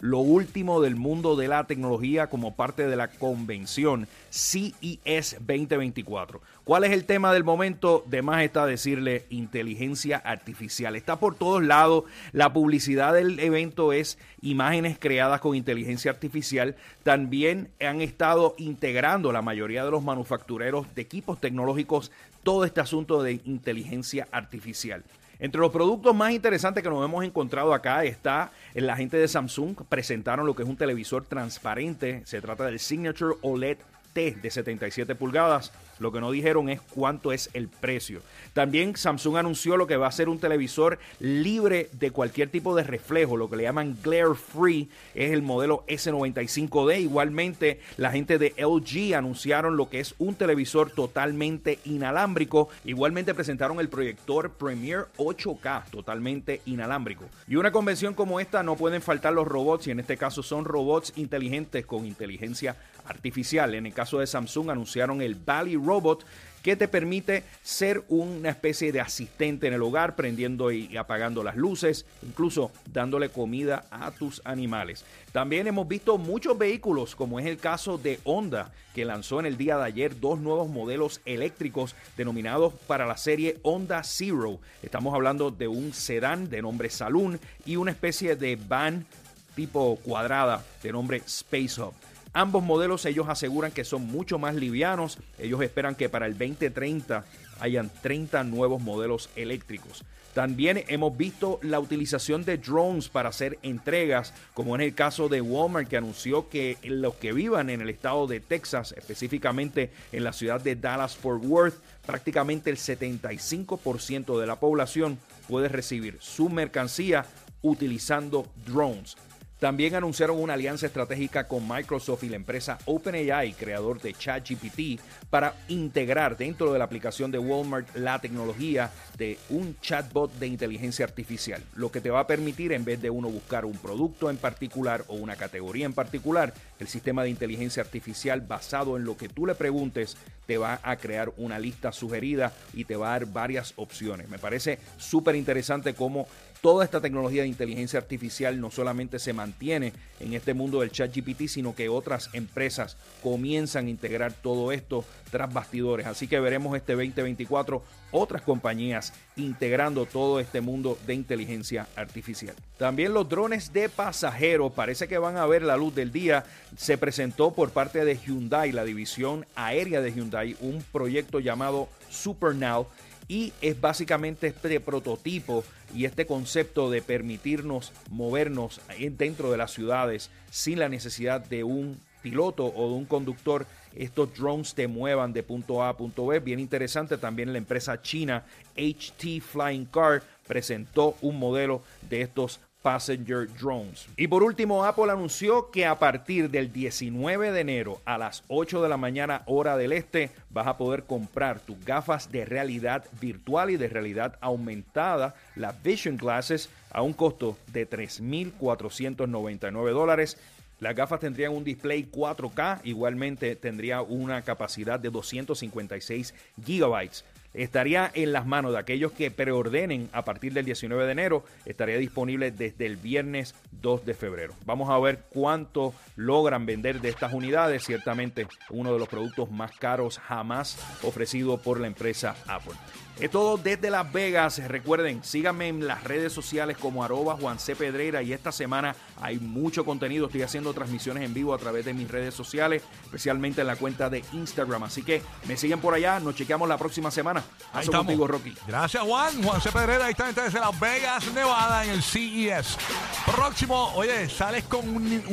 Lo último del mundo de la tecnología como parte de la convención CES 2024. ¿Cuál es el tema del momento? De más está decirle inteligencia artificial. Está por todos lados. La publicidad del evento es imágenes creadas con inteligencia artificial. También han estado integrando la mayoría de los manufactureros de equipos tecnológicos todo este asunto de inteligencia artificial. Entre los productos más interesantes que nos hemos encontrado acá está la gente de Samsung. Presentaron lo que es un televisor transparente. Se trata del Signature OLED T de 77 pulgadas lo que no dijeron es cuánto es el precio. También Samsung anunció lo que va a ser un televisor libre de cualquier tipo de reflejo, lo que le llaman glare free, es el modelo S95D. Igualmente, la gente de LG anunciaron lo que es un televisor totalmente inalámbrico. Igualmente presentaron el proyector Premiere 8K totalmente inalámbrico. Y una convención como esta no pueden faltar los robots y en este caso son robots inteligentes con inteligencia artificial. En el caso de Samsung anunciaron el Valley Robot que te permite ser una especie de asistente en el hogar, prendiendo y apagando las luces, incluso dándole comida a tus animales. También hemos visto muchos vehículos, como es el caso de Honda, que lanzó en el día de ayer dos nuevos modelos eléctricos denominados para la serie Honda Zero. Estamos hablando de un sedán de nombre Saloon y una especie de van tipo cuadrada de nombre Space Hub. Ambos modelos ellos aseguran que son mucho más livianos. Ellos esperan que para el 2030 hayan 30 nuevos modelos eléctricos. También hemos visto la utilización de drones para hacer entregas, como en el caso de Walmart, que anunció que los que vivan en el estado de Texas, específicamente en la ciudad de Dallas-Fort Worth, prácticamente el 75% de la población puede recibir su mercancía utilizando drones. También anunciaron una alianza estratégica con Microsoft y la empresa OpenAI, creador de ChatGPT, para integrar dentro de la aplicación de Walmart la tecnología de un chatbot de inteligencia artificial, lo que te va a permitir en vez de uno buscar un producto en particular o una categoría en particular, el sistema de inteligencia artificial basado en lo que tú le preguntes te va a crear una lista sugerida y te va a dar varias opciones. Me parece súper interesante cómo toda esta tecnología de inteligencia artificial no solamente se mantiene en este mundo del chat GPT, sino que otras empresas comienzan a integrar todo esto tras bastidores. Así que veremos este 2024 otras compañías integrando todo este mundo de inteligencia artificial. También los drones de pasajeros parece que van a ver la luz del día. Se presentó por parte de Hyundai, la división aérea de Hyundai, un proyecto llamado SuperNow y es básicamente este prototipo y este concepto de permitirnos movernos dentro de las ciudades sin la necesidad de un piloto o de un conductor, estos drones te muevan de punto A a punto B. Bien interesante, también la empresa china HT Flying Car presentó un modelo de estos passenger drones. Y por último, Apple anunció que a partir del 19 de enero a las 8 de la mañana hora del este vas a poder comprar tus gafas de realidad virtual y de realidad aumentada, las Vision Glasses, a un costo de 3.499 dólares. Las gafas tendrían un display 4K, igualmente tendría una capacidad de 256 gigabytes estaría en las manos de aquellos que preordenen a partir del 19 de enero. Estaría disponible desde el viernes 2 de febrero. Vamos a ver cuánto logran vender de estas unidades. Ciertamente uno de los productos más caros jamás ofrecido por la empresa Apple. Es todo desde Las Vegas. Recuerden, síganme en las redes sociales como arroba Juan C. Pedreira y esta semana hay mucho contenido. Estoy haciendo transmisiones en vivo a través de mis redes sociales, especialmente en la cuenta de Instagram. Así que me siguen por allá. Nos chequeamos la próxima semana. Ahí Paso estamos. Rocky. Gracias, Juan. Juan C. Pedrera, ahí está desde Las Vegas, Nevada, en el CES. Próximo, oye, sales con un,